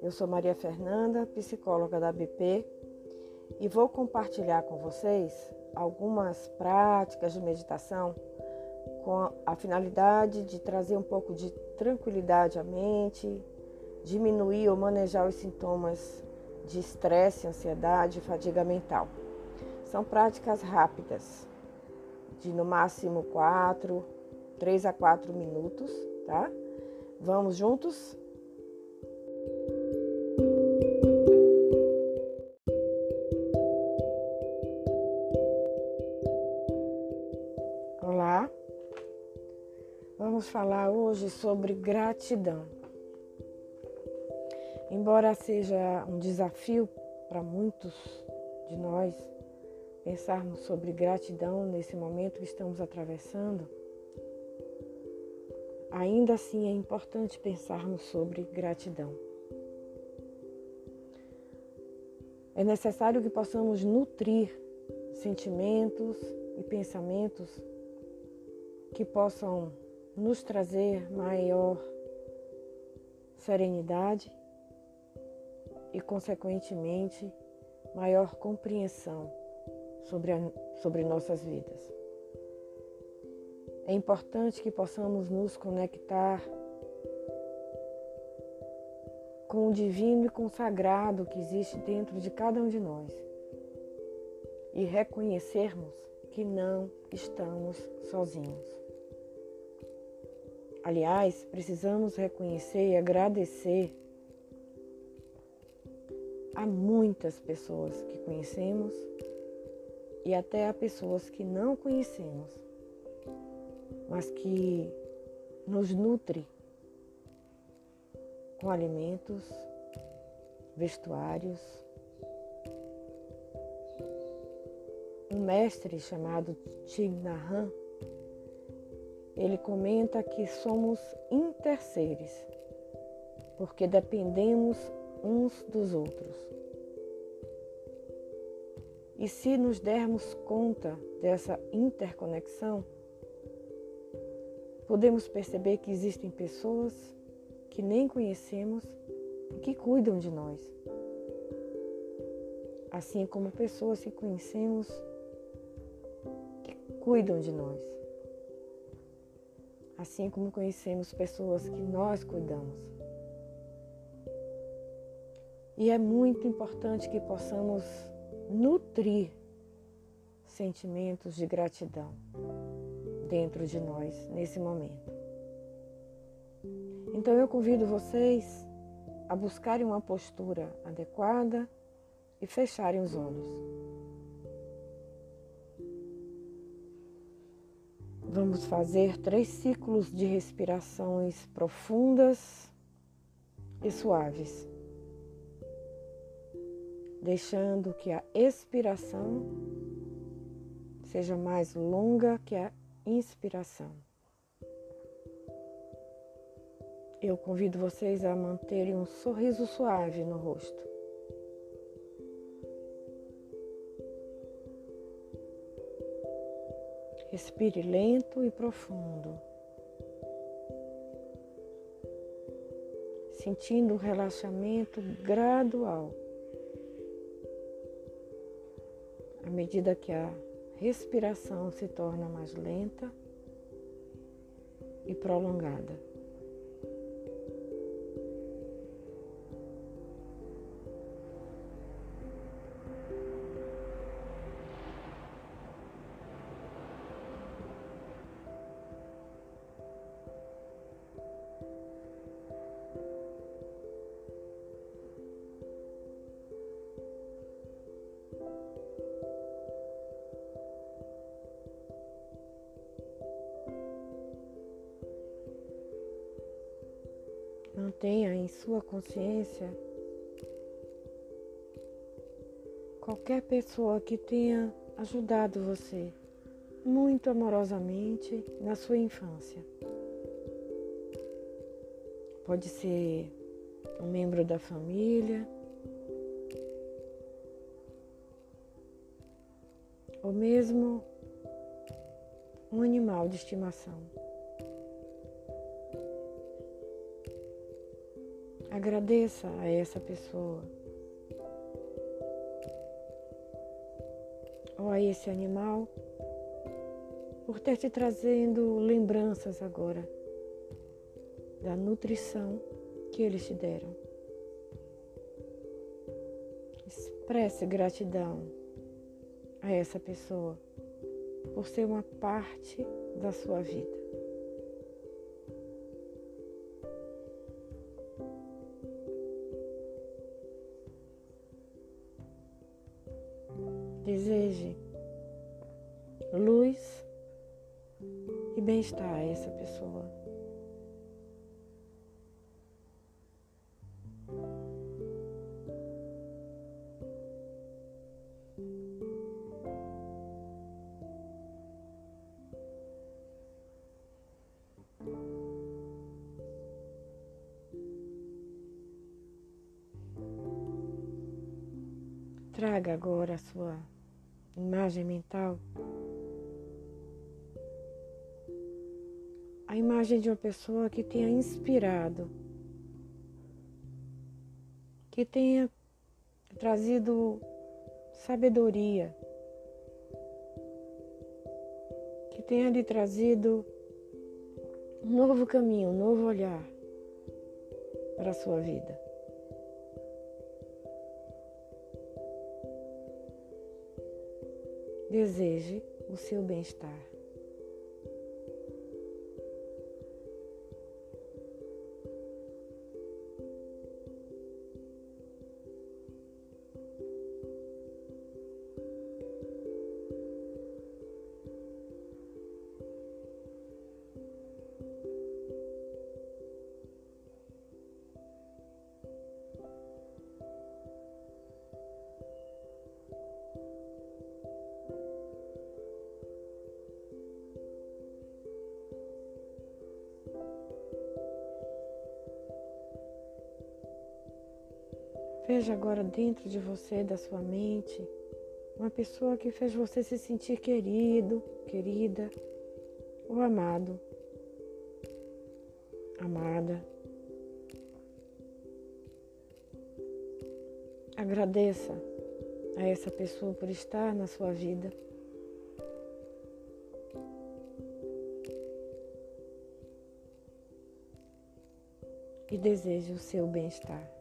Eu sou Maria Fernanda, psicóloga da BP, e vou compartilhar com vocês algumas práticas de meditação com a finalidade de trazer um pouco de tranquilidade à mente, diminuir ou manejar os sintomas de estresse, ansiedade e fadiga mental. São práticas rápidas, de no máximo 4, 3 a 4 minutos, tá? Vamos juntos? Falar hoje sobre gratidão. Embora seja um desafio para muitos de nós pensarmos sobre gratidão nesse momento que estamos atravessando, ainda assim é importante pensarmos sobre gratidão. É necessário que possamos nutrir sentimentos e pensamentos que possam nos trazer maior serenidade e, consequentemente, maior compreensão sobre, a, sobre nossas vidas. É importante que possamos nos conectar com o divino e com o sagrado que existe dentro de cada um de nós e reconhecermos que não estamos sozinhos. Aliás, precisamos reconhecer e agradecer a muitas pessoas que conhecemos e até a pessoas que não conhecemos mas que nos nutre com alimentos, vestuários. Um mestre chamado Nhat ele comenta que somos interseres, porque dependemos uns dos outros. E se nos dermos conta dessa interconexão, podemos perceber que existem pessoas que nem conhecemos e que cuidam de nós. Assim como pessoas que conhecemos que cuidam de nós. Assim como conhecemos pessoas que nós cuidamos. E é muito importante que possamos nutrir sentimentos de gratidão dentro de nós nesse momento. Então eu convido vocês a buscarem uma postura adequada e fecharem os olhos. Vamos fazer três ciclos de respirações profundas e suaves, deixando que a expiração seja mais longa que a inspiração. Eu convido vocês a manterem um sorriso suave no rosto. Respire lento e profundo, sentindo um relaxamento gradual. À medida que a respiração se torna mais lenta e prolongada. Mantenha em sua consciência qualquer pessoa que tenha ajudado você muito amorosamente na sua infância. Pode ser um membro da família, ou mesmo um animal de estimação. Agradeça a essa pessoa. Ou a esse animal por ter te trazendo lembranças agora da nutrição que eles te deram. Expresse gratidão a essa pessoa por ser uma parte da sua vida. E bem-estar a essa pessoa. Traga agora a sua imagem mental a imagem de uma pessoa que tenha inspirado, que tenha trazido sabedoria, que tenha lhe trazido um novo caminho, um novo olhar para a sua vida. Deseje o seu bem-estar. Veja agora dentro de você, da sua mente, uma pessoa que fez você se sentir querido, querida ou amado, amada. Agradeça a essa pessoa por estar na sua vida. E deseje o seu bem-estar.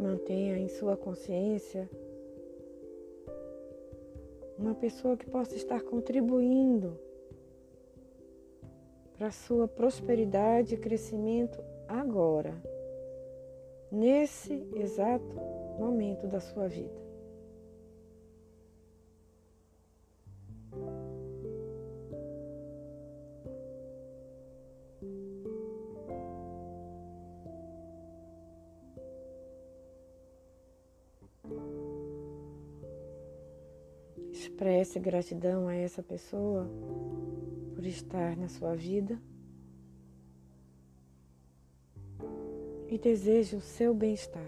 Mantenha em sua consciência uma pessoa que possa estar contribuindo para sua prosperidade e crescimento agora, nesse exato momento da sua vida. Expresse gratidão a essa pessoa por estar na sua vida e deseje o seu bem-estar.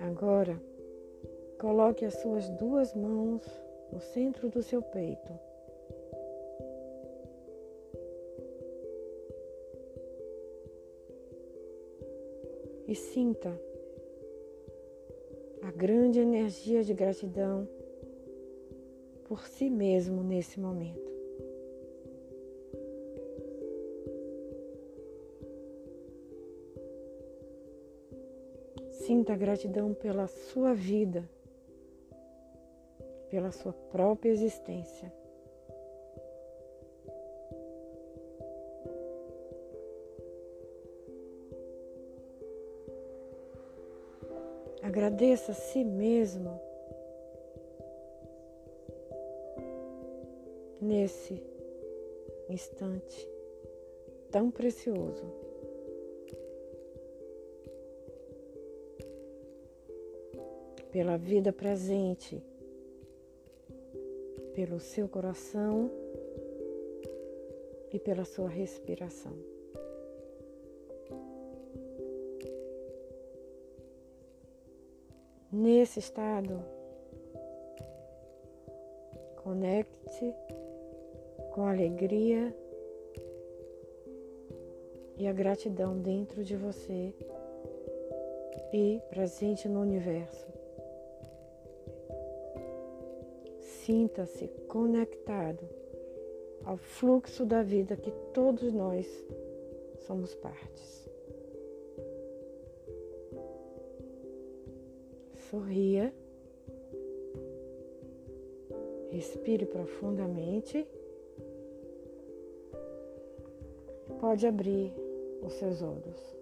Agora, Coloque as suas duas mãos no centro do seu peito. E sinta a grande energia de gratidão por si mesmo nesse momento. Sinta gratidão pela sua vida pela sua própria existência. Agradeça a si mesmo nesse instante tão precioso. Pela vida presente pelo seu coração e pela sua respiração. Nesse estado, conecte com alegria e a gratidão dentro de você e presente no universo. Sinta-se conectado ao fluxo da vida que todos nós somos partes. Sorria, respire profundamente. Pode abrir os seus olhos.